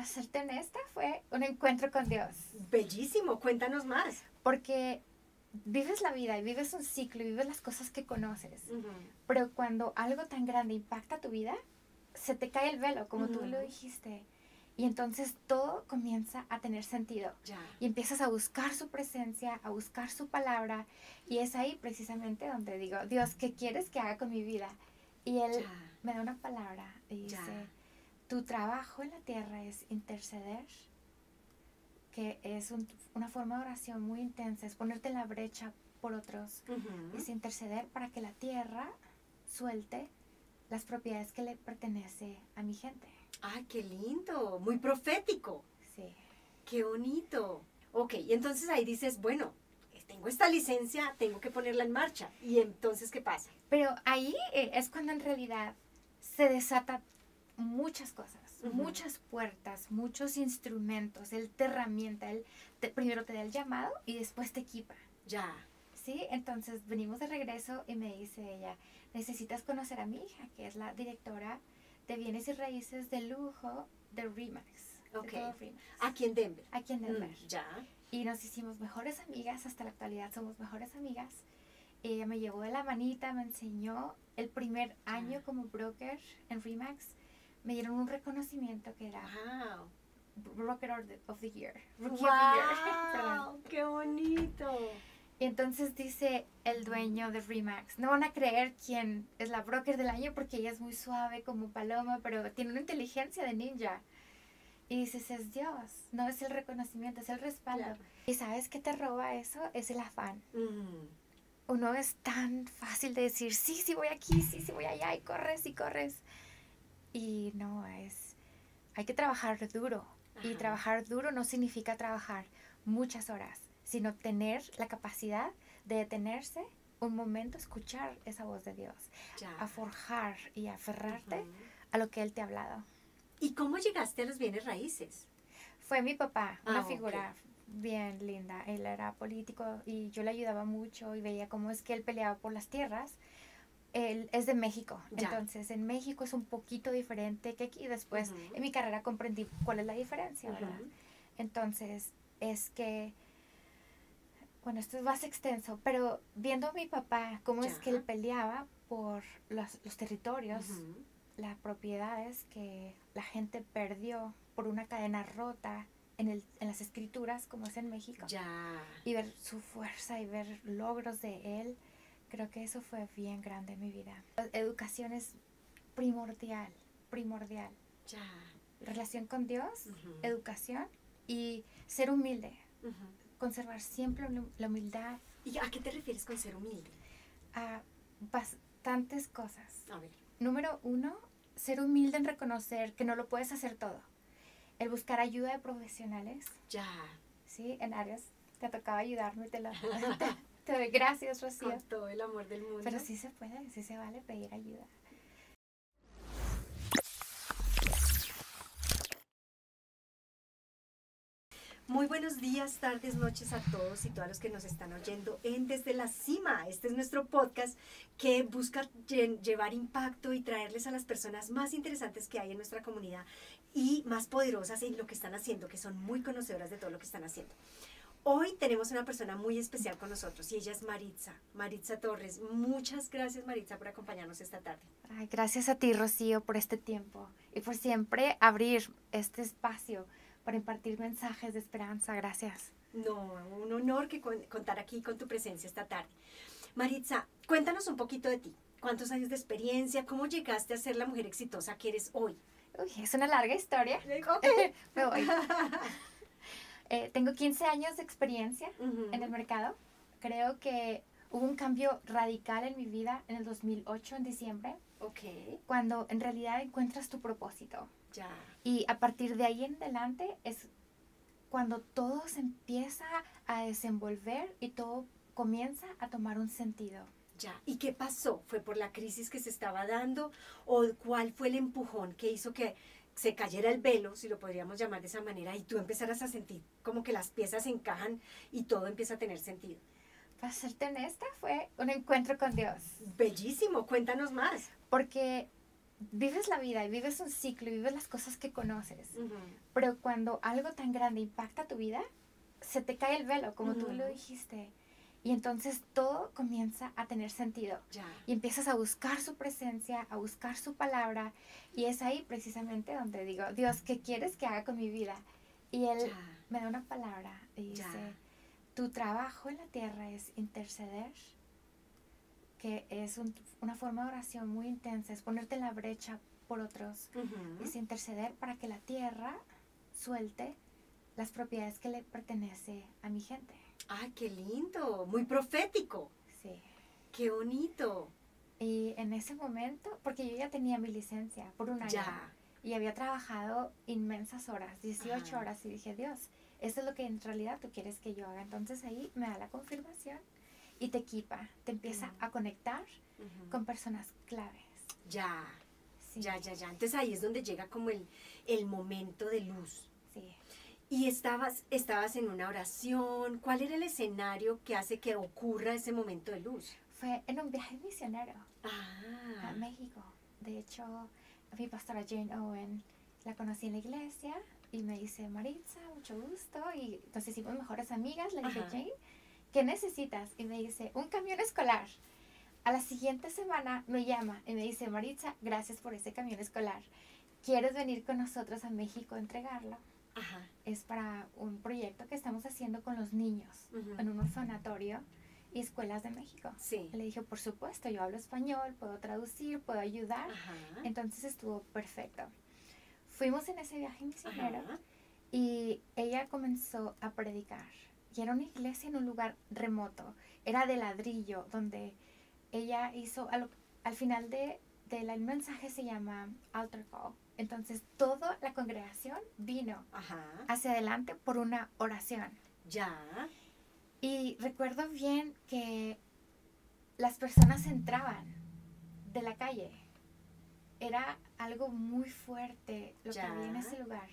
Para serte honesta, fue un encuentro con Dios. Bellísimo, cuéntanos más. Porque vives la vida y vives un ciclo y vives las cosas que conoces. Pero cuando algo tan grande impacta tu vida, se te cae el velo, como tú lo dijiste. Y entonces todo comienza a tener sentido. Y empiezas a buscar su presencia, a buscar su palabra. Y es ahí precisamente donde digo, Dios, ¿qué quieres que haga con mi vida? Y Él me da una palabra y dice, tu trabajo en la tierra es interceder, que es una forma de oración muy intensa, es ponerte en la brecha por otros, es interceder para que la tierra suelte las propiedades que le pertenece a mi gente. ¡Ay, qué lindo! Muy profético. Sí. ¡Qué bonito! Ok, y entonces ahí dices, bueno, tengo esta licencia, tengo que ponerla en marcha. ¿Y entonces qué pasa? Pero ahí eh, es cuando en realidad se desata muchas cosas, muchas puertas, muchos instrumentos. Él te herramienta, él primero te da el llamado y después te equipa. Ya. Sí, entonces venimos de regreso y me dice ella, necesitas conocer a mi hija, que es la directora de bienes y raíces de lujo de Remax. Ok. Aquí en Denver. Aquí en Denver. Mm, ya. Y nos hicimos mejores amigas, hasta la actualidad somos mejores amigas. Ella me llevó de la manita, me enseñó el primer año como broker en Remax me dieron un reconocimiento que era Broker of the Year. Rookie of the Year. ¡Qué bonito! Y entonces dice el dueño de Remax, no van a creer quién es la broker del año porque ella es muy suave como paloma, pero tiene una inteligencia de ninja. Y dices, es Dios, no es el reconocimiento, es el respaldo. Y sabes qué te roba eso? Es el afán. Mm. Uno es tan fácil de decir, sí, sí voy aquí, sí, sí voy allá, y corres y corres. Y no, es, hay que trabajar duro. Y trabajar duro no significa trabajar muchas horas, sino tener la capacidad de detenerse un momento, escuchar esa voz de Dios, a forjar y aferrarte a lo que Él te ha hablado. ¿Y cómo llegaste a los bienes raíces? Fue mi papá, una ah, figura bien linda. Él era político y yo le ayudaba mucho y veía cómo es que él peleaba por las tierras él es de México. Entonces, en México es un poquito diferente que aquí. Después, en mi carrera comprendí cuál es la diferencia, ¿verdad? Entonces, es que, bueno, esto es más extenso, pero viendo a mi papá, cómo es que él peleaba por los, los territorios, las propiedades que la gente perdió por una cadena rota en, el, en las escrituras, como es en México. Ya. Y ver su fuerza y ver logros de él Creo que eso fue bien grande en mi vida. Educación es primordial, primordial. Ya. Relación con Dios, educación y ser humilde. Conservar siempre la humildad. ¿Y a qué te refieres con ser humilde? A bastantes cosas. A ver. Número uno, ser humilde en reconocer que no lo puedes hacer todo. El buscar ayuda de profesionales. Ya. Sí, en áreas te tocaba ayudarme, te Te doy gracias, Rocío. Con todo el amor del mundo. Pero sí se puede, sí se vale pedir ayuda. Muy buenos días, tardes, noches a todos y todas los que nos están oyendo en Desde la Cima. Este es nuestro podcast que busca llevar impacto y traerles a las personas más interesantes que hay en nuestra comunidad y más poderosas en lo que están haciendo, que son muy conocedoras de todo lo que están haciendo. Hoy tenemos una persona muy especial con nosotros y ella es Maritza, Maritza Torres. Muchas gracias Maritza por acompañarnos esta tarde. Ay, gracias a ti Rocío por este tiempo y por siempre abrir este espacio para impartir mensajes de esperanza. Gracias. No, un honor que contar aquí con tu presencia esta tarde. Maritza, cuéntanos un poquito de ti. ¿Cuántos años de experiencia? ¿Cómo llegaste a ser la mujer exitosa que eres hoy? Uy, es una larga historia. Me voy. Eh, tengo 15 años de experiencia en el mercado. Creo que hubo un cambio radical en mi vida en el 2008, en diciembre. Ok. Cuando en realidad encuentras tu propósito. Ya. Y a partir de ahí en adelante es cuando todo se empieza a desenvolver y todo comienza a tomar un sentido. Ya. ¿Y qué pasó? ¿Fue por la crisis que se estaba dando? ¿O cuál fue el empujón que hizo que se cayera el velo, si lo podríamos llamar de esa manera, y tú empezaras a sentir como que las piezas encajan y todo empieza a tener sentido. Para serte honesta, fue un encuentro con Dios. Bellísimo, cuéntanos más. Porque vives la vida y vives un ciclo y vives las cosas que conoces. Pero cuando algo tan grande impacta tu vida, se te cae el velo, como tú lo dijiste. Y entonces todo comienza a tener sentido. Y empiezas a buscar su presencia, a buscar su palabra. Y es ahí precisamente donde digo, Dios, ¿qué quieres que haga con mi vida? Y Él me da una palabra y dice, tu trabajo en la tierra es interceder, que es una forma de oración muy intensa, es ponerte en la brecha por otros, es interceder para que la tierra suelte las propiedades que le pertenece a mi gente. ¡Ay, qué lindo! Muy profético. Sí. ¡Qué bonito! Y en ese momento, porque yo ya tenía mi licencia por un año. Ya. Y había trabajado inmensas horas, 18 horas, y dije, Dios, eso es lo que en realidad tú quieres que yo haga. Entonces ahí me da la confirmación y te equipa, te empieza a conectar con personas claves. Ya. Ya, ya, ya. Entonces ahí es donde llega como el, el momento de luz. Sí. Y estabas, estabas en una oración. ¿Cuál era el escenario que hace que ocurra ese momento de luz? Fue en un viaje misionero ah. a México. De hecho, mi pastora Jane Owen la conocí en la iglesia y me dice, Maritza, mucho gusto. Y nos hicimos mejores amigas. Le dije, Jane, ¿qué necesitas? Y me dice, un camión escolar. A la siguiente semana me llama y me dice, Maritza, gracias por ese camión escolar. ¿Quieres venir con nosotros a México a entregarlo? Es para un proyecto que estamos haciendo con los niños en un orfanatorio y escuelas de México. Le dije, por supuesto, yo hablo español, puedo traducir, puedo ayudar. Entonces estuvo perfecto. Fuimos en ese viaje misionero y ella comenzó a predicar. Y era una iglesia en un lugar remoto. Era de ladrillo, donde ella hizo, al, al final de, del mensaje se llama altar call entonces toda la congregación vino hacia adelante por una oración. Ya. Y recuerdo bien que las personas entraban de la calle. Era algo muy fuerte lo que había en ese lugar.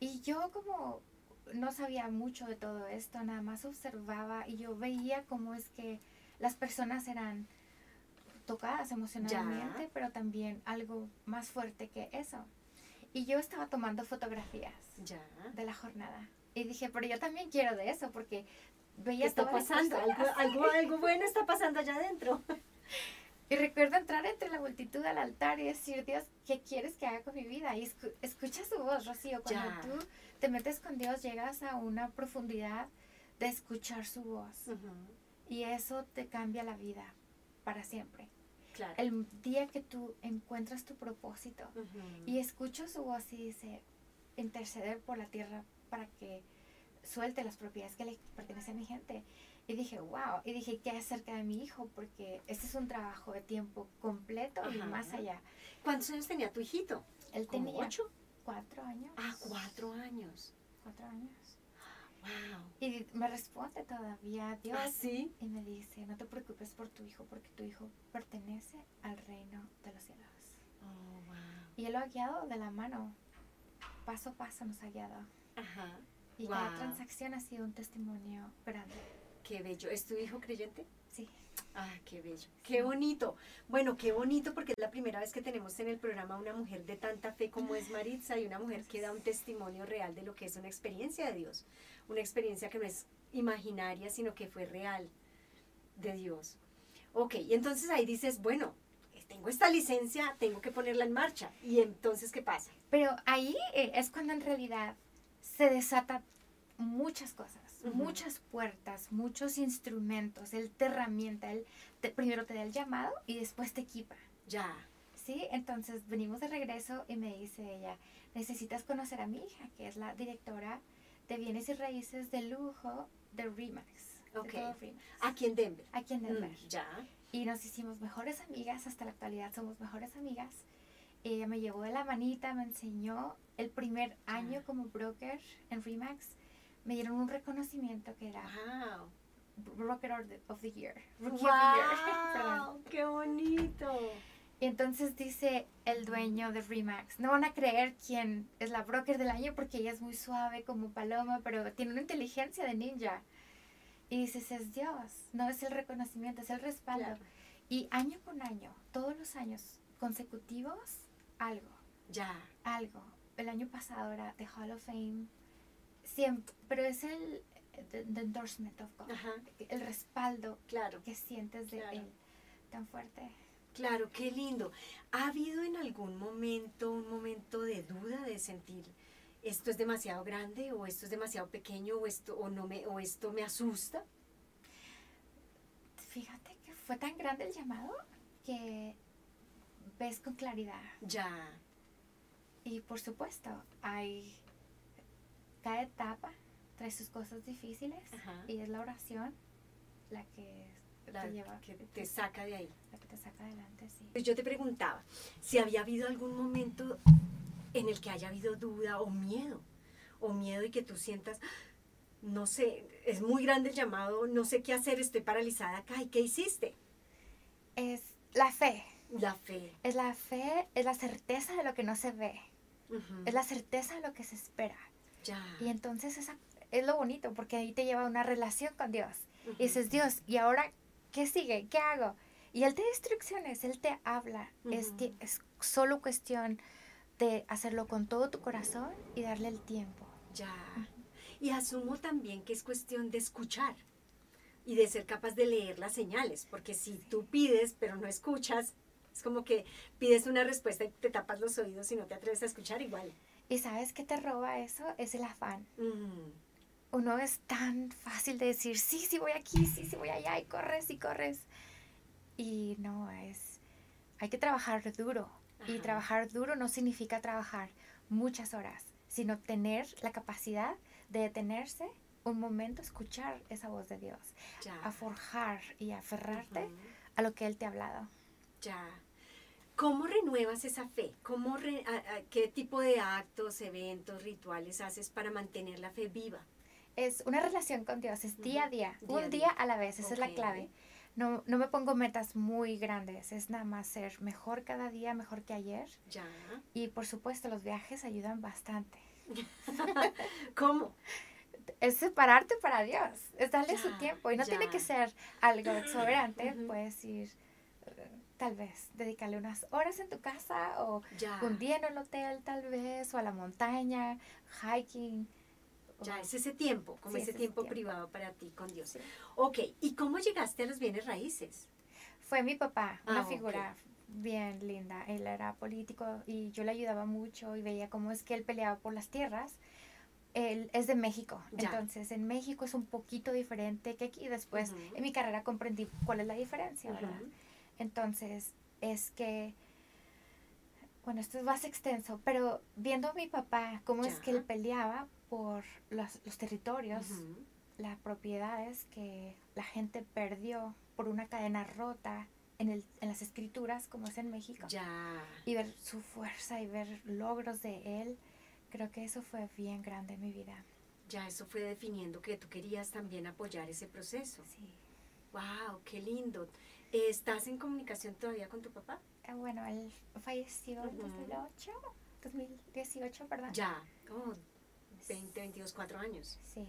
Y yo como no sabía mucho de todo esto, nada más observaba y yo veía cómo es que las personas eran tocadas emocionalmente, pero también algo más fuerte que eso. Y yo estaba tomando fotografías de la jornada. Y dije, pero yo también quiero de eso, porque veía está pasando? Algo, algo, bueno está pasando allá adentro. Y recuerdo entrar entre la multitud al altar y decir, Dios, ¿qué quieres que haga con mi vida? Y escucha su voz, Rocío. Cuando tú te metes con Dios, llegas a una profundidad de escuchar su voz. Y eso te cambia la vida para siempre. El día que tú encuentras tu propósito y escucho su voz y dice, interceder por la tierra para que suelte las propiedades que le pertenecen a mi gente. Y dije, wow, y dije, ¿qué acerca de mi hijo? Porque este es un trabajo de tiempo completo y más allá. ¿Cuántos años tenía tu hijito? Él tenía ocho. Cuatro años. Ah, cuatro años. Cuatro años. Y me responde todavía Dios. ¿Ah, sí? Y me dice, no te preocupes por tu hijo, porque tu hijo pertenece al reino de los cielos. Oh, wow. Y Él lo ha guiado de la mano. Paso a paso nos ha guiado. Ajá. Y la transacción ha sido un testimonio grande. Qué bello. ¿Es tu hijo creyente? Ah, qué bello, qué bonito. Bueno, qué bonito porque es la primera vez que tenemos en el programa una mujer de tanta fe como es Maritza y una mujer que da un testimonio real de lo que es una experiencia de Dios, una experiencia que no es imaginaria, sino que fue real de Dios. Ok, y entonces ahí dices, bueno, tengo esta licencia, tengo que ponerla en marcha. ¿Y entonces qué pasa? Pero ahí eh, es cuando en realidad se desata muchas cosas muchas puertas, muchos instrumentos. Él te herramienta, él primero te da el llamado y después te equipa. Ya. Sí, entonces venimos de regreso y me dice ella, necesitas conocer a mi hija, que es la directora de bienes y raíces de lujo de Remax. Ok. Aquí en Denver. Aquí en Denver. Mm, ya. Y nos hicimos mejores amigas, hasta la actualidad somos mejores amigas. Ella me llevó de la manita, me enseñó el primer año como broker en Remax me dieron un reconocimiento que era wow. Of the Year. Rookie wow, of the Year. ¡Qué bonito! Y entonces dice el dueño de Remax, no van a creer quién es la broker del año porque ella es muy suave como paloma, pero tiene una inteligencia de ninja. Y dices, es Dios, no es el reconocimiento, es el respaldo. Y año con año, todos los años consecutivos, algo. Ya. Algo. El año pasado era The Hall of Fame. Siempre, pero es el the, endorsement of God. El respaldo claro. que sientes de Él tan fuerte. Claro, qué lindo. ¿Ha habido en algún momento un momento de duda de sentir esto es demasiado grande o esto es demasiado pequeño o esto o no me o esto me asusta? Fíjate que fue tan grande el llamado que ves con claridad. Ya. Y por supuesto, hay cada etapa trae sus cosas difíciles y es la oración la que te lleva que te saca de ahí. La que te saca adelante, sí. Pues yo te preguntaba si había habido algún momento en el que haya habido duda o miedo, o miedo y que tú sientas, no sé, es muy grande el llamado, no sé qué hacer, estoy paralizada acá, ¿y qué hiciste? Es la fe. La fe. Es la fe, es la certeza de lo que no se ve. Es la certeza de lo que se espera. Ya. Y entonces esa, es lo bonito, porque ahí te lleva una relación con Dios. Y dices, Dios, ¿y ahora qué sigue? ¿Qué hago? Y Él te da instrucciones, Él te habla. es, es solo cuestión de hacerlo con todo tu corazón y darle el tiempo. Ya. Y asumo también que es cuestión de escuchar y de ser capaz de leer las señales, porque si tú pides pero no escuchas, es como que pides una respuesta y te tapas los oídos y no te atreves a escuchar igual. ¿Y sabes qué te roba eso? Es el afán. Uno es tan fácil de decir, sí, sí voy aquí, sí, sí voy allá, y corres y corres. Y no, es, hay que trabajar duro. Y trabajar duro no significa trabajar muchas horas, sino tener la capacidad de detenerse un momento, escuchar esa voz de Dios, a forjar y aferrarte a lo que Él te ha hablado. Ya. ¿Cómo renuevas esa fe? ¿Cómo ¿Qué tipo de actos, eventos, rituales haces para mantener la fe viva? Es una relación con Dios, es día a día, un día a la vez, esa es la clave. No, no me pongo metas muy grandes, es nada más ser mejor cada día, mejor que ayer. Ya. Y por supuesto, los viajes ayudan bastante. ¿Cómo? Es separarte para Dios, es darle su tiempo y no tiene que ser algo exuberante, puedes ir tal vez dedicarle unas horas en tu casa o un día en el hotel tal vez o a la montaña, hiking. Ya, es ese tiempo, como ese, tiempo, privado para ti con Dios. Ok, ¿y cómo llegaste a los bienes raíces? Fue mi papá, una ah, figura bien linda. Él era político y yo le ayudaba mucho y veía cómo es que él peleaba por las tierras. Él es de México, entonces en México es un poquito diferente que aquí. Después en mi carrera comprendí cuál es la diferencia, ¿verdad? Entonces, es que, bueno, esto es más extenso, pero viendo a mi papá, cómo es que él peleaba por los, territorios, las propiedades que la gente perdió por una cadena rota en, el, en las escrituras, como es en México. Ya. Y ver su fuerza y ver logros de él, creo que eso fue bien grande en mi vida. Ya, eso fue definiendo que tú querías también apoyar ese proceso. Sí. ¡Wow! ¡Qué lindo! ¿Estás en comunicación todavía con tu papá? Eh, bueno, él falleció en 2008, 2018, ¿verdad? Ya, oh, 20, 22, 4 años. Sí.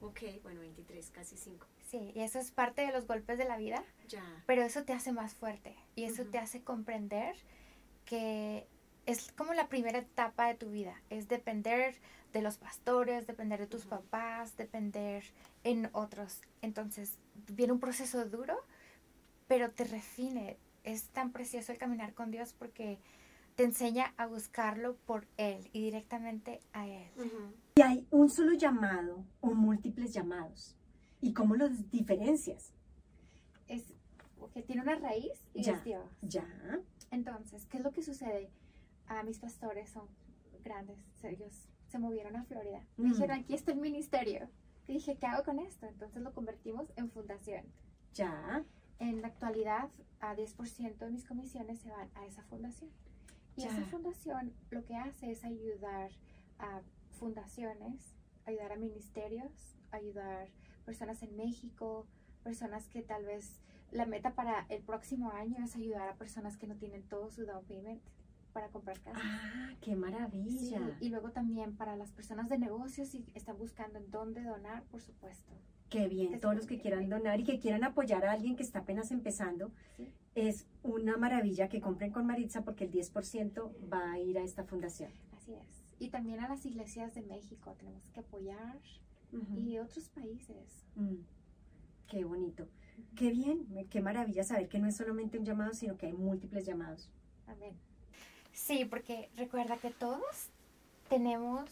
Ok, bueno, 23, casi 5. Sí, y eso es parte de los golpes de la vida. Ya. Pero eso te hace más fuerte y eso te hace comprender que es como la primera etapa de tu vida, es depender de los pastores, depender de tus papás, depender en otros. Entonces, viene un proceso duro, pero te refine. Es tan precioso el caminar con Dios porque te enseña a buscarlo por Él y directamente a Él. ¿Y hay un solo llamado o múltiples llamados? ¿Y cómo los diferencias? Es que tiene una raíz y ya, es Dios. Ya. Entonces, ¿qué es lo que sucede? A mis pastores son grandes, ellos se movieron a Florida. Me dijeron, aquí está el ministerio. Y dije, ¿qué hago con esto? Entonces lo convertimos en fundación. Ya. En la actualidad, a 10% de mis comisiones se van a esa fundación. Y esa fundación lo que hace es ayudar a fundaciones, ayudar a ministerios, ayudar personas en México, personas que tal vez la meta para el próximo año es ayudar a personas que no tienen todo su down payment para comprar casa. Ah, qué maravilla. y luego también para las personas de negocios y están buscando en dónde donar, por supuesto. Qué bien, todos los que quieran donar y que quieran apoyar a alguien que está apenas empezando, es una maravilla que compren con Maritza porque el 10% va a ir a esta fundación. Así es. Y también a las iglesias de México tenemos que apoyar y otros países. Mm, qué bonito. Qué bien, qué maravilla saber que no es solamente un llamado, sino que hay múltiples llamados. Amén. Sí, porque recuerda que todos tenemos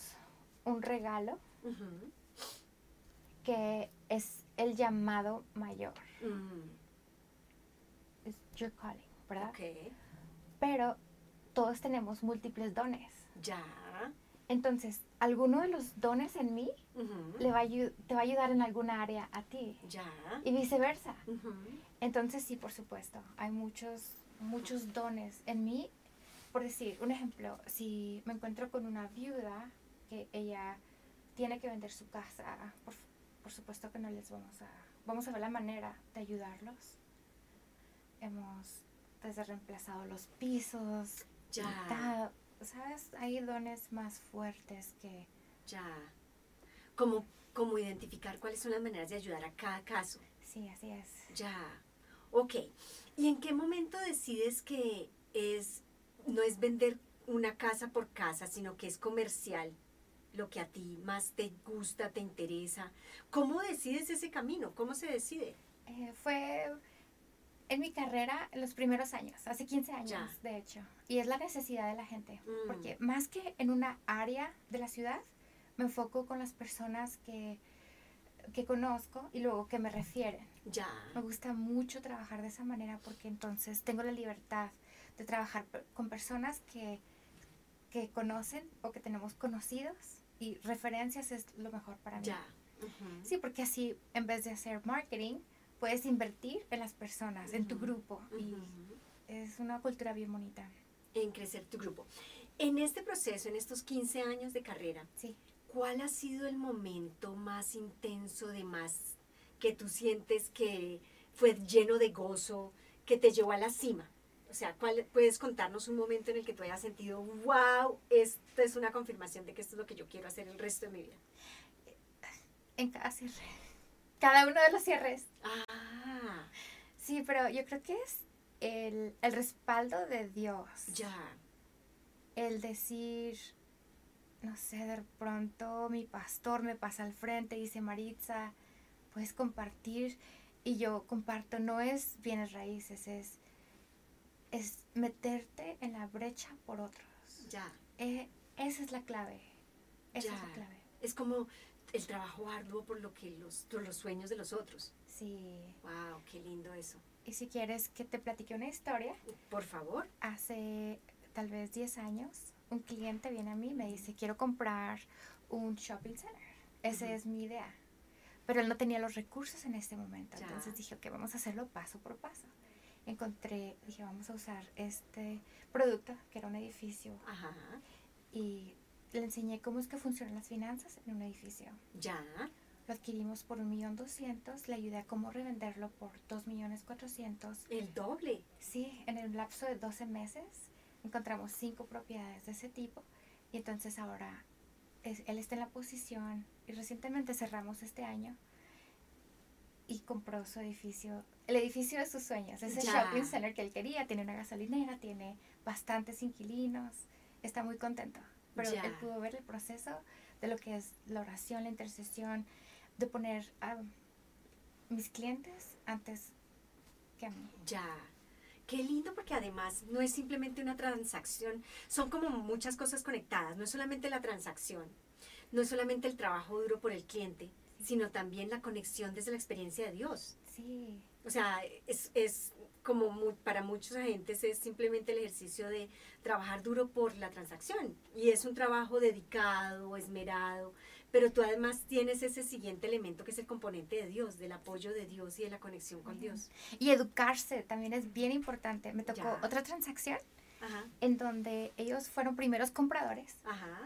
un regalo que es el llamado mayor. Mm. Es your calling, ¿verdad? Okay. Pero todos tenemos múltiples dones. Ya. Entonces, alguno de los dones en mí le va te va a ayudar en alguna área a ti. Ya. Y viceversa. Entonces, sí, por supuesto, hay muchos, muchos dones en mí. Por decir, un ejemplo, si me encuentro con una viuda que ella tiene que vender su casa, por, por supuesto que no les vamos a, vamos a ver la manera de ayudarlos. Hemos desde reemplazado los pisos, ya. ¿sabes? Hay dones más fuertes que... Ya. Como, como identificar cuáles son las maneras de ayudar a cada caso. Sí, así es. Ya. Ok. ¿Y en qué momento decides que es, no es vender una casa por casa, sino que es comercial? Lo que a ti más te gusta, te interesa. ¿Cómo decides ese camino? ¿Cómo se decide? Eh, fue en mi carrera los primeros años, hace 15 años, de hecho. Y es la necesidad de la gente. Mm. Porque más que en una área de la ciudad, me enfoco con las personas que, que conozco y luego que me refieren. Ya. Me gusta mucho trabajar de esa manera porque entonces tengo la libertad de trabajar con personas que, que conocen o que tenemos conocidos y referencias es lo mejor para mí. Ya. Sí, porque así en vez de hacer marketing, puedes invertir en las personas, en tu grupo. Y es una cultura bien bonita. En crecer tu grupo. En este proceso, en estos 15 años de carrera, sí. ¿cuál ha sido el momento más intenso de más que tú sientes que fue lleno de gozo, que te llevó a la cima? O sea, ¿cuál, ¿puedes contarnos un momento en el que tú hayas sentido, wow, esto es una confirmación de que esto es lo que yo quiero hacer el resto de mi vida? En cada cierre cada uno de los cierres. Ah. Sí, pero yo creo que es el, el respaldo de Dios. Ya. El decir, no sé, de pronto mi pastor me pasa al frente y dice, Maritza, puedes compartir. Y yo comparto, no es bienes raíces, es, es meterte en la brecha por otros. Ya. Eh, esa es la clave. Esa es la clave. Es como el trabajo arduo por lo que los, los sueños de los otros. Sí. Wow, qué lindo eso. Y si quieres que te platique una historia. Por favor. Hace tal vez 10 años, un cliente viene a mí y me dice, quiero comprar un shopping center. Esa es mi idea. Pero él no tenía los recursos en este momento. Entonces dije, ok, vamos a hacerlo paso por paso. Encontré, dije, vamos a usar este producto, que era un edificio. Ajá. Y le enseñé cómo es que funcionan las finanzas en un edificio. Ya. Lo adquirimos por un millón doscientos, le ayudé a cómo revenderlo por dos millones cuatrocientos. ¿El doble? Sí, en el lapso de 12 meses encontramos cinco propiedades de ese tipo y entonces ahora él está en la posición y recientemente cerramos este año y compró su edificio, el edificio de sus sueños, ese shopping center que él quería, tiene una gasolinera, tiene bastantes inquilinos, está muy contento pero él pudo ver el proceso de lo que es la oración, la intercesión, de poner a mis clientes antes que a mí. Ya. Qué lindo porque además no es simplemente una transacción, son como muchas cosas conectadas, no es solamente la transacción, no es solamente el trabajo duro por el cliente, sino también la conexión desde la experiencia de Dios. Sí. O sea, es, es como para muchos agentes es simplemente el ejercicio de trabajar duro por la transacción y es un trabajo dedicado, esmerado, pero tú además tienes ese siguiente elemento que es el componente de Dios, del apoyo de Dios y de la conexión con Dios. Y educarse también es bien importante. Me tocó otra transacción en donde ellos fueron primeros compradores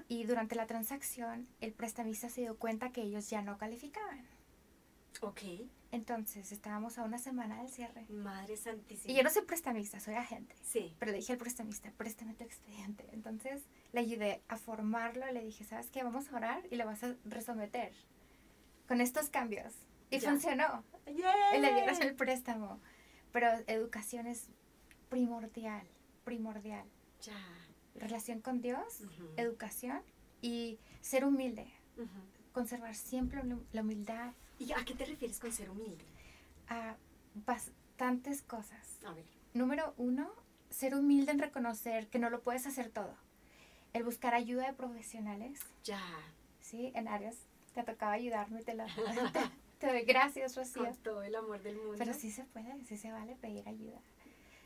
y durante la transacción el prestamista se dio cuenta que ellos ya no calificaban. Ok. Entonces, estábamos a una semana del cierre. Madre santísima. Y yo no soy prestamista, soy agente. Sí. Pero le dije al prestamista, préstame tu expediente. Entonces, le ayudé a formarlo. Le dije, ¿sabes qué? Vamos a orar y le vas a resometer con estos cambios. Y funcionó. Y le dieron el préstamo. Pero educación es primordial, primordial. Ya. Relación con Dios, educación y ser humilde. Conservar siempre la humildad ¿Y a qué te refieres con ser humilde? a bastantes cosas. A ver. Número uno, ser humilde en reconocer que no lo puedes hacer todo. El buscar ayuda de profesionales, Ya. ¿sí? En áreas te ha tocado ayudarme, te, la, te, te doy gracias, Rocío. Con todo el amor del mundo. Pero sí se puede, sí se vale pedir ayuda,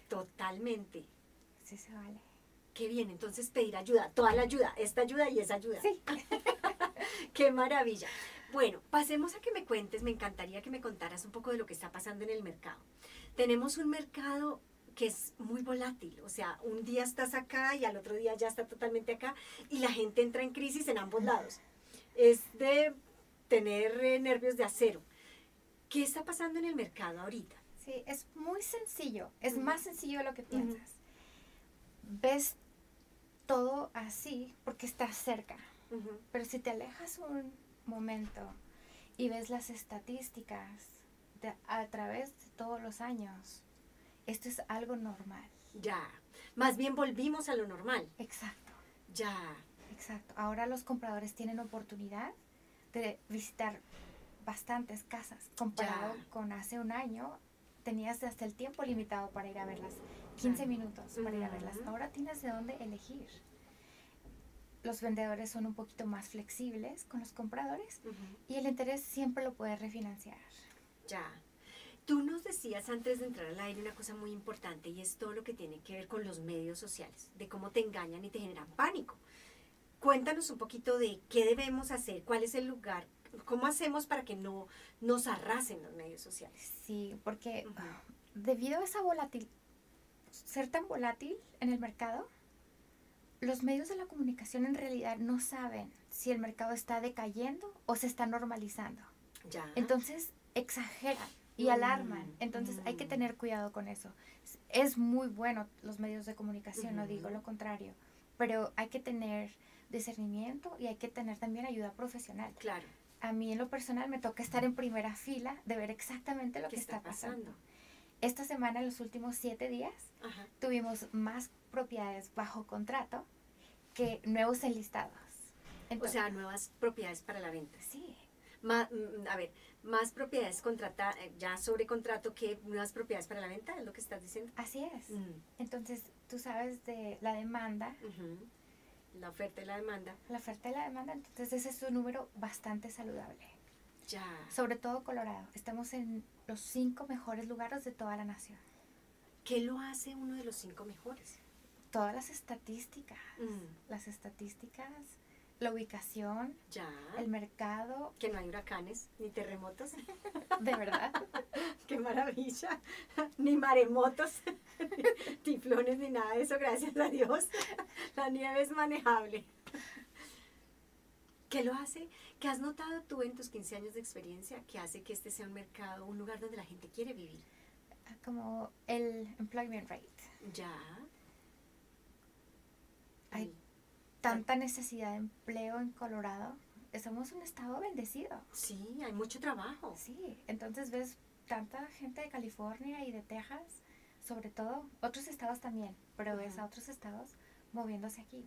Totalmente. sí se vale. Qué bien, entonces pedir ayuda, toda la ayuda, esta ayuda y esa ayuda. Sí. Qué maravilla. Bueno, pasemos a que me cuentes, me encantaría que me contaras un poco de lo que está pasando en el mercado. Tenemos un mercado que es muy volátil, o sea, un día estás acá y al otro día ya está totalmente acá y la gente entra en crisis en ambos lados. Es de tener eh, nervios de acero. ¿Qué está pasando en el mercado ahorita? Sí, es muy sencillo, es más sencillo de lo que piensas. Ves todo así porque estás cerca, pero si te alejas un momento y ves las estadísticas de- a través de todos los años, esto es algo normal. Ya, más bien volvimos a lo normal. Exacto, Ya, exacto. Ahora los compradores tienen oportunidad de visitar bastantes casas comparado Ya. con hace un año. Tenías hasta el tiempo limitado para ir a verlas, 15 Claro. minutos para ir a verlas. Ahora tienes de dónde elegir. Los vendedores son un poquito más flexibles con los compradores y el interés siempre lo puedes refinanciar. ya. Tú nos decías antes de entrar al aire una cosa muy importante y es todo lo que tiene que ver con los medios sociales, de cómo te engañan y te generan pánico. Cuéntanos un poquito de qué debemos hacer, cuál es el lugar, cómo hacemos para que no nos arrasen los medios sociales. Sí, porque debido a esa volátil, ser tan volátil en el mercado, los medios de la comunicación en realidad no saben si el mercado está decayendo o se está normalizando. Ya. Entonces exageran y Mm, alarman. Entonces hay que mm. tener cuidado con eso. Es muy bueno los medios de comunicación, no digo lo contrario, pero hay que tener discernimiento y hay que tener también ayuda profesional. claro, A mí en lo personal me toca estar en primera fila de ver exactamente lo ¿qué que está está pasando. pasando? Esta semana, en los últimos siete días, Ajá. tuvimos más propiedades bajo contrato que nuevos enlistados. O sea, nuevas propiedades para la venta. sí, Más, a ver, más propiedades contrata, eh, ya sobre contrato que nuevas propiedades para la venta, es lo que estás diciendo. así es. Mm, Entonces, tú sabes de la demanda. La oferta y la demanda. la oferta y la demanda, entonces ese es un número bastante saludable. Ya. Sobre todo Colorado. Estamos en los cinco mejores lugares de toda la nación. ¿Qué lo hace uno de los cinco mejores? Todas las estadísticas, Mm, las estadísticas, la ubicación, ya. el mercado, Que no hay huracanes ni terremotos. de verdad. ¡Qué maravilla! Ni maremotos, ni tiflones, ni nada de eso, gracias a Dios. La nieve es manejable. ¿Qué lo hace? ¿Qué has notado tú en tus 15 años de experiencia que hace que este sea un mercado, un lugar donde la gente quiere vivir? Como el employment rate. Ya. Hay tanta necesidad de empleo en Colorado. Somos un estado bendecido. Sí, hay mucho trabajo. Sí, entonces ves tanta gente de California y de Texas, sobre todo, otros estados también, pero ves a otros estados moviéndose aquí.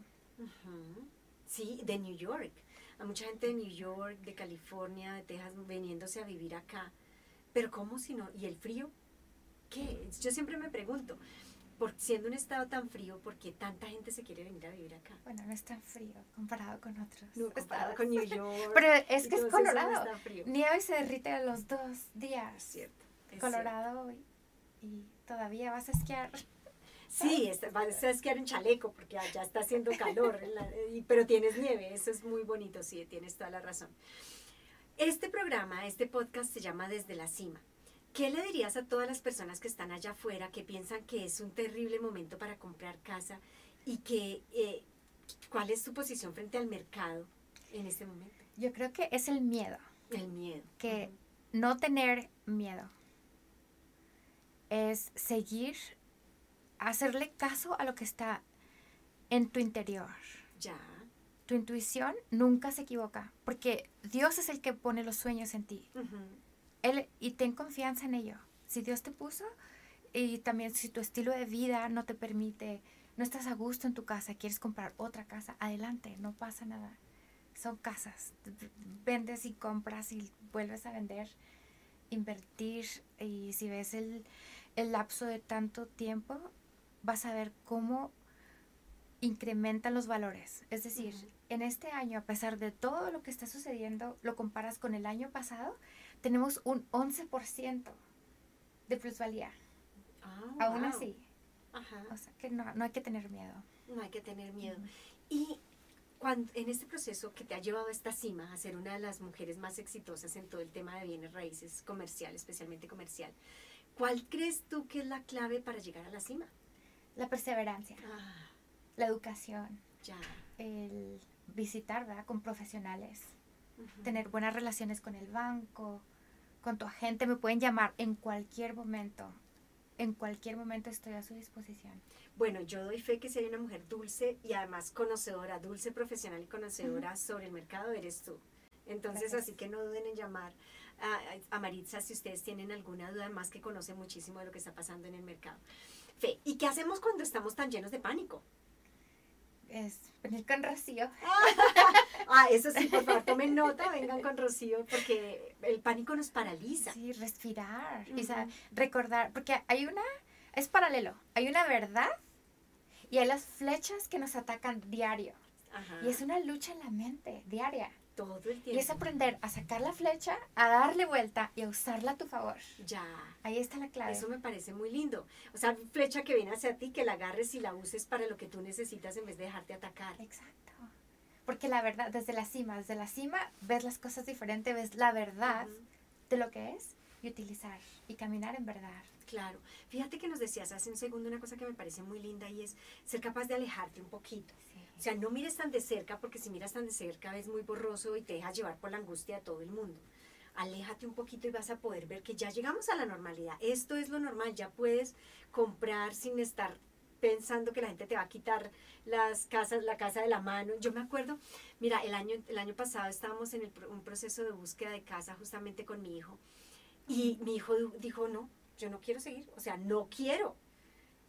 Sí, de New York. Hay mucha gente de New York, de California, de Texas, veniéndose a vivir acá. Pero ¿cómo si no? ¿Y el frío? ¿Qué? Yo siempre me pregunto, por siendo un estado tan frío, ¿por qué tanta gente se quiere venir a vivir acá? Bueno, no es tan frío comparado con otros. No, comparado estados. con New York. Pero es que es no Colorado. frío. Nieva y se derrite a los dos días. Es cierto. es Colorado y, y todavía vas a esquiar. Sí, está- vas a esquiar en chaleco porque allá está haciendo calor, pero tienes nieve, eso es muy bonito, sí, tienes toda la razón. Este programa, este podcast se llama Desde la Cima. ¿Qué le dirías a todas las personas que están allá afuera, que piensan que es un terrible momento para comprar casa y que eh, cuál es tu posición frente al mercado en este momento? Yo creo que es el miedo, El miedo. que no tener miedo es seguir, hacerle caso a lo que está en tu interior. Ya. Tu intuición nunca se equivoca, porque Dios es el que pone los sueños en ti. Él, y ten confianza en ello. Si Dios te puso, y también si tu estilo de vida no te permite, no estás a gusto en tu casa, quieres comprar otra casa, adelante, no pasa nada. Son casas, vendes y compras y vuelves a vender, invertir y si ves el, el lapso de tanto tiempo, vas a ver cómo incrementan los valores. Es decir, en este año, a pesar de todo lo que está sucediendo, lo comparas con el año pasado, tenemos un 11% de plusvalía. Ah, Aún así. O sea que no, hay que tener miedo. No hay que tener miedo. Y cuando, en este proceso que te ha llevado a esta cima, a ser una de las mujeres más exitosas en todo el tema de bienes raíces comercial, especialmente comercial, ¿cuál crees tú que es la clave para llegar a la cima? La perseverancia, ah. la educación, ya. el visitar ¿verdad? con profesionales, tener buenas relaciones con el banco, con tu agente, me pueden llamar en cualquier momento. En cualquier momento estoy a su disposición. Bueno, yo doy fe que si hay una mujer dulce y además conocedora, dulce profesional y conocedora sobre el mercado, eres tú. Entonces, así que no duden en llamar a, a, Maritza si ustedes tienen alguna duda, más que conoce muchísimo de lo que está pasando en el mercado. Fe, ¿y qué hacemos cuando estamos tan llenos de pánico? Es venir con Rocío. ah, eso sí, por favor, tomen nota, vengan con Rocío, porque el pánico nos paraliza. Sí, respirar, recordar, porque hay una, es paralelo, hay una verdad y hay las flechas que nos atacan diario. Y es una lucha en la mente, diaria. Todo el tiempo. Y es aprender a sacar la flecha, a darle vuelta y a usarla a tu favor. Ya. Ahí está la clave. Eso me parece muy lindo. O sea, flecha que viene hacia ti, que la agarres y la uses para lo que tú necesitas en vez de dejarte atacar. Exacto. Porque la verdad, desde la cima, desde la cima ves las cosas diferentes, ves la verdad de lo que es y utilizar y caminar en verdad. Claro. Fíjate que nos decías hace un segundo una cosa que me parece muy linda y es ser capaz de alejarte un poquito. O sea, no mires tan de cerca porque si miras tan de cerca ves muy borroso y te dejas llevar por la angustia de todo el mundo. Aléjate un poquito y vas a poder ver que ya llegamos a la normalidad. Esto es lo normal, ya puedes comprar sin estar pensando que la gente te va a quitar las casas, la casa de la mano. Yo me acuerdo, mira, el año, el año pasado estábamos en un proceso de búsqueda de casa justamente con mi hijo y mi hijo dijo, no, yo no quiero seguir, o sea, no quiero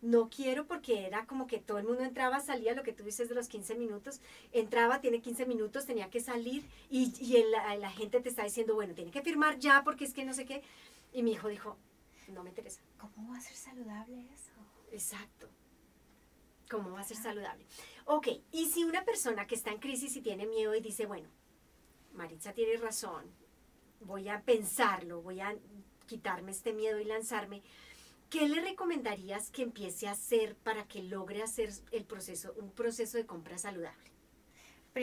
no quiero porque era como que todo el mundo entraba, salía, lo que tú dices de los 15 minutos, entraba, tiene 15 minutos, tenía que salir y, y la gente te está diciendo, bueno, tiene que firmar ya porque es que no sé qué. Y mi hijo dijo, no me interesa. ¿Cómo va a ser saludable eso? Exacto. ¿Cómo va a ser saludable? Ok, y si una persona que está en crisis y tiene miedo y dice, bueno, Maritza tiene razón, voy a pensarlo, voy a quitarme este miedo y lanzarme, ¿Qué le recomendarías que empiece a hacer para que logre hacer el proceso, un proceso de compra saludable?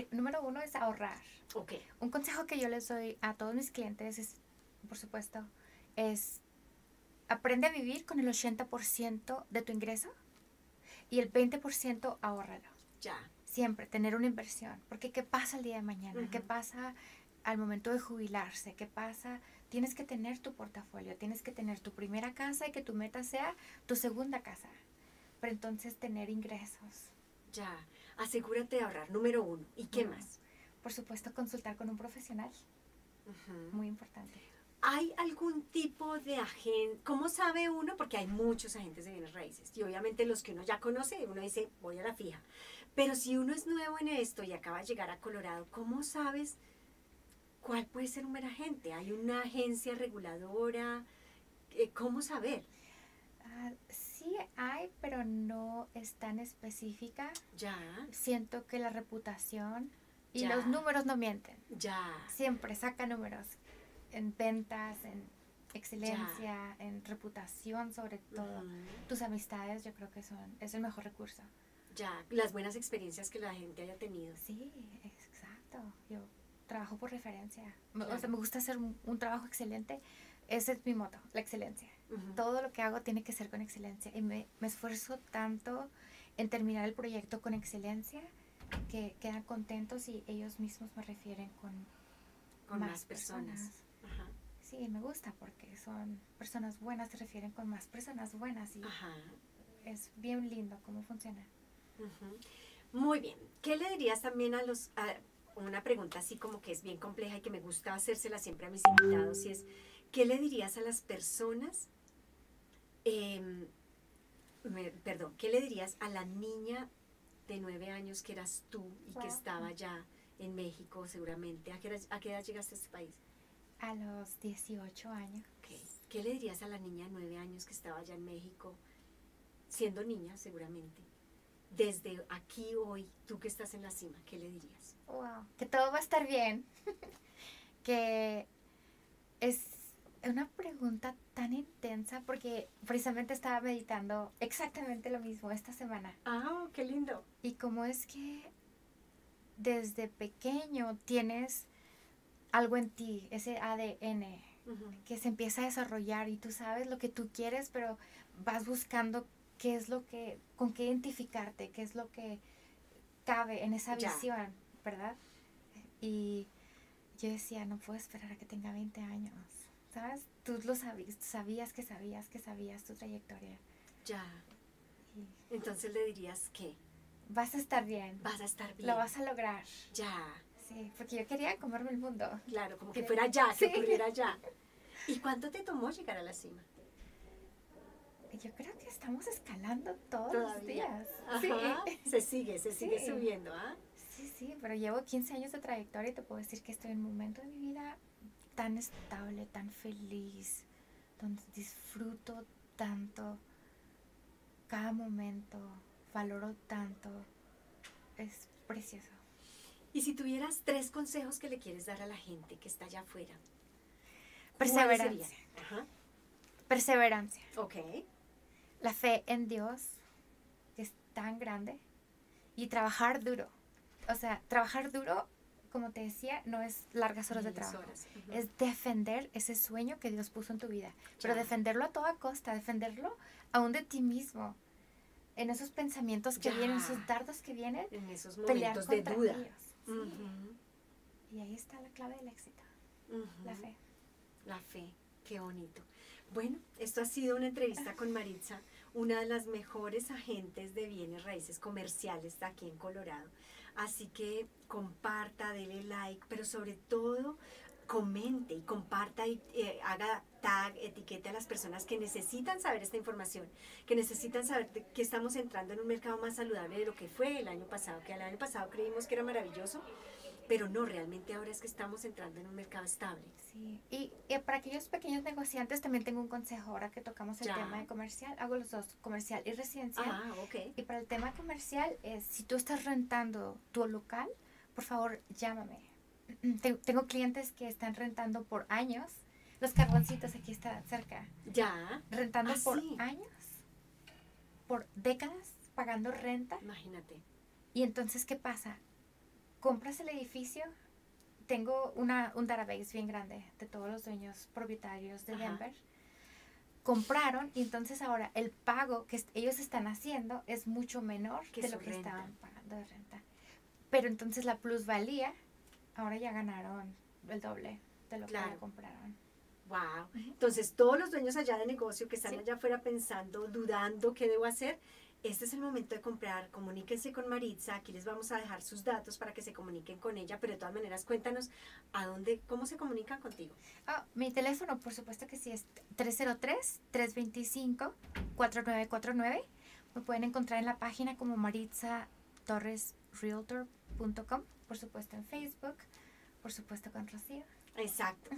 Número uno es ahorrar. Ok. Un consejo que yo les doy a todos mis clientes es, por supuesto, es aprende a vivir con el 80% de tu ingreso y el 20% ahorralo. Ya. Siempre tener una inversión. Porque ¿qué pasa el día de mañana? ¿Qué pasa al momento de jubilarse? ¿Qué pasa tienes que tener tu portafolio, tienes que tener tu primera casa y que tu meta sea tu segunda casa. Pero entonces tener ingresos. Ya, asegúrate de ahorrar, número uno. ¿Y qué más? Por supuesto, consultar con un profesional. Muy importante. ¿Hay algún tipo de agente? ¿Cómo sabe uno? Porque hay muchos agentes de bienes raíces. Y obviamente los que uno ya conoce, uno dice, voy a la fija. Pero si uno es nuevo en esto y acaba de llegar a Colorado, ¿cómo sabes ¿Cuál puede ser un agente? ¿Hay una agencia reguladora? Eh, ¿Cómo saber? Ah, sí hay, pero no es tan específica. Ya. Siento que la reputación y los números no mienten. Ya. Siempre saca números en ventas, en excelencia, en reputación sobre todo. Tus amistades yo creo que son es el mejor recurso. Ya, las buenas experiencias que la gente haya tenido. Sí, exacto. Yo trabajo por referencia. O sea, me gusta hacer un, trabajo excelente. Ese es mi moto, la excelencia. Todo lo que hago tiene que ser con excelencia. Y me, me, esfuerzo tanto en terminar el proyecto con excelencia que quedan contentos y ellos mismos me refieren con, con más, personas. Sí, me gusta porque son personas buenas, se refieren con más personas buenas y es bien lindo cómo funciona. Muy bien. ¿Qué le dirías también a los, una pregunta así como que es bien compleja y que me gusta hacérsela siempre a mis invitados y es, ¿qué le dirías a las personas Em, perdón, ¿qué le dirías a la niña de nueve años que eras tú y que estaba ya en México seguramente? ¿A qué, edad, llegaste a este país? A los 18 años. ¿Qué le dirías a la niña de nueve años que estaba ya en México, siendo niña seguramente? Desde aquí hoy, tú que estás en la cima, ¿qué le dirías? Wow, que todo va a estar bien. que es una pregunta tan intensa porque precisamente estaba meditando exactamente lo mismo esta semana. Ah, qué lindo. Y cómo es que desde pequeño tienes algo en ti, ese ADN, que se empieza a desarrollar y tú sabes lo que tú quieres, pero vas buscando qué es lo que, con qué identificarte, qué es lo que cabe en esa visión, ¿verdad? Y yo decía, no puedo esperar a que tenga 20 años, ¿sabes? Tú lo sabías, sabías que sabías que sabías tu trayectoria. Ya. Entonces le dirías que... Vas a estar bien. Vas a estar bien. Lo vas a lograr. Ya. Sí, porque yo quería comerme el mundo. Claro, como que fuera ya, que ocurriera ya. ¿Y cuánto te tomó llegar a la cima? Yo creo que estamos escalando todos los días. Sí. Se sigue, se sigue subiendo, ¿ah? Sí, sí, pero llevo 15 años de trayectoria y te puedo decir que estoy en un momento de mi vida tan estable, tan feliz, donde disfruto tanto cada momento, valoro tanto, es precioso. Y si tuvieras tres consejos que le quieres dar a la gente que está allá afuera, perseverancia. Perseverancia. Ok. La fe en Dios, que es tan grande, y trabajar duro. O sea, trabajar duro, como te decía, no es largas horas de trabajo. Es defender ese sueño que Dios puso en tu vida. Pero defenderlo a toda costa, defenderlo aún de ti mismo. En esos pensamientos que vienen, esos dardos que vienen. En esos momentos de duda. Y ahí está la clave del éxito. La fe. La fe. Qué bonito. Bueno, esto ha sido una entrevista con Maritza, una de las mejores agentes de bienes raíces comerciales de aquí en Colorado. Así que comparta, dele like, pero sobre todo comente y comparta y eh, haga tag, etiquete a las personas que necesitan saber esta información, que necesitan saber que estamos entrando en un mercado más saludable de lo que fue el año pasado, que el año pasado creímos que era maravilloso pero no, realmente ahora es que estamos entrando en un mercado estable. Sí, y, para aquellos pequeños negociantes también tengo un consejo ahora que tocamos el tema de comercial, hago los dos, comercial y residencial. Ah, ok. Y para el tema comercial, es, si tú estás rentando tu local, por favor, llámame. Tengo clientes que están rentando por años. Los carboncitos aquí están cerca. Ya. Rentando ah, por años, por décadas, pagando renta. Imagínate. Y entonces, ¿qué pasa? Compras el edificio, tengo una, un database bien grande de todos los dueños propietarios de Denver. Compraron y entonces ahora el pago que ellos están haciendo es mucho menor que de lo que estaban pagando de renta. Pero entonces la plusvalía, ahora ya ganaron el doble de lo que compraron. Wow. Entonces, todos los dueños allá de negocio que están allá afuera pensando, dudando qué debo hacer, este es el momento de comprar, comuníquense con Maritza, aquí les vamos a dejar sus datos para que se comuniquen con ella, pero de todas maneras cuéntanos a dónde, cómo se comunican contigo. Ah, mi teléfono, por supuesto que sí, es 303-325-4949. Me pueden encontrar en la página como maritzatorresrealtor.com, por supuesto en Facebook, por supuesto con Rocío. Exacto.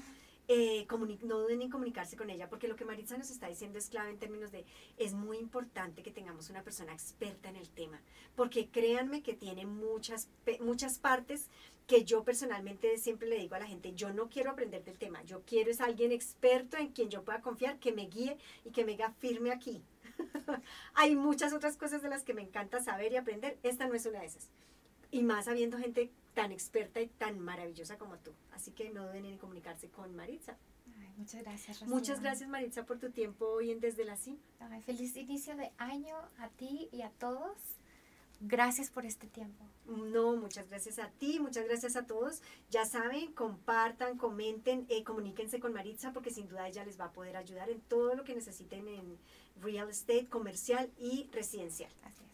Eh, no duden en comunicarse con ella, porque lo que Maritza nos está diciendo es clave en términos de, es muy importante que tengamos una persona experta en el tema, porque créanme que tiene muchas, muchas partes que yo personalmente siempre le digo a la gente, yo no quiero aprender del tema, yo quiero es alguien experto en quien yo pueda confiar, que me guíe y que me haga firme aquí. Hay muchas otras cosas de las que me encanta saber y aprender, esta no es una de esas. Y más habiendo gente tan experta y tan maravillosa como tú. Así que no duden en comunicarse con Maritza. muchas gracias. Muchas gracias Maritza por tu tiempo hoy en Desde la CIM. feliz inicio de año a ti y a todos. Gracias por este tiempo. No, muchas gracias a ti, muchas gracias a todos. Ya saben, compartan, comenten, eh, comuníquense con Maritza porque sin duda ella les va a poder ayudar en todo lo que necesiten en real estate, comercial y residencial. Así es.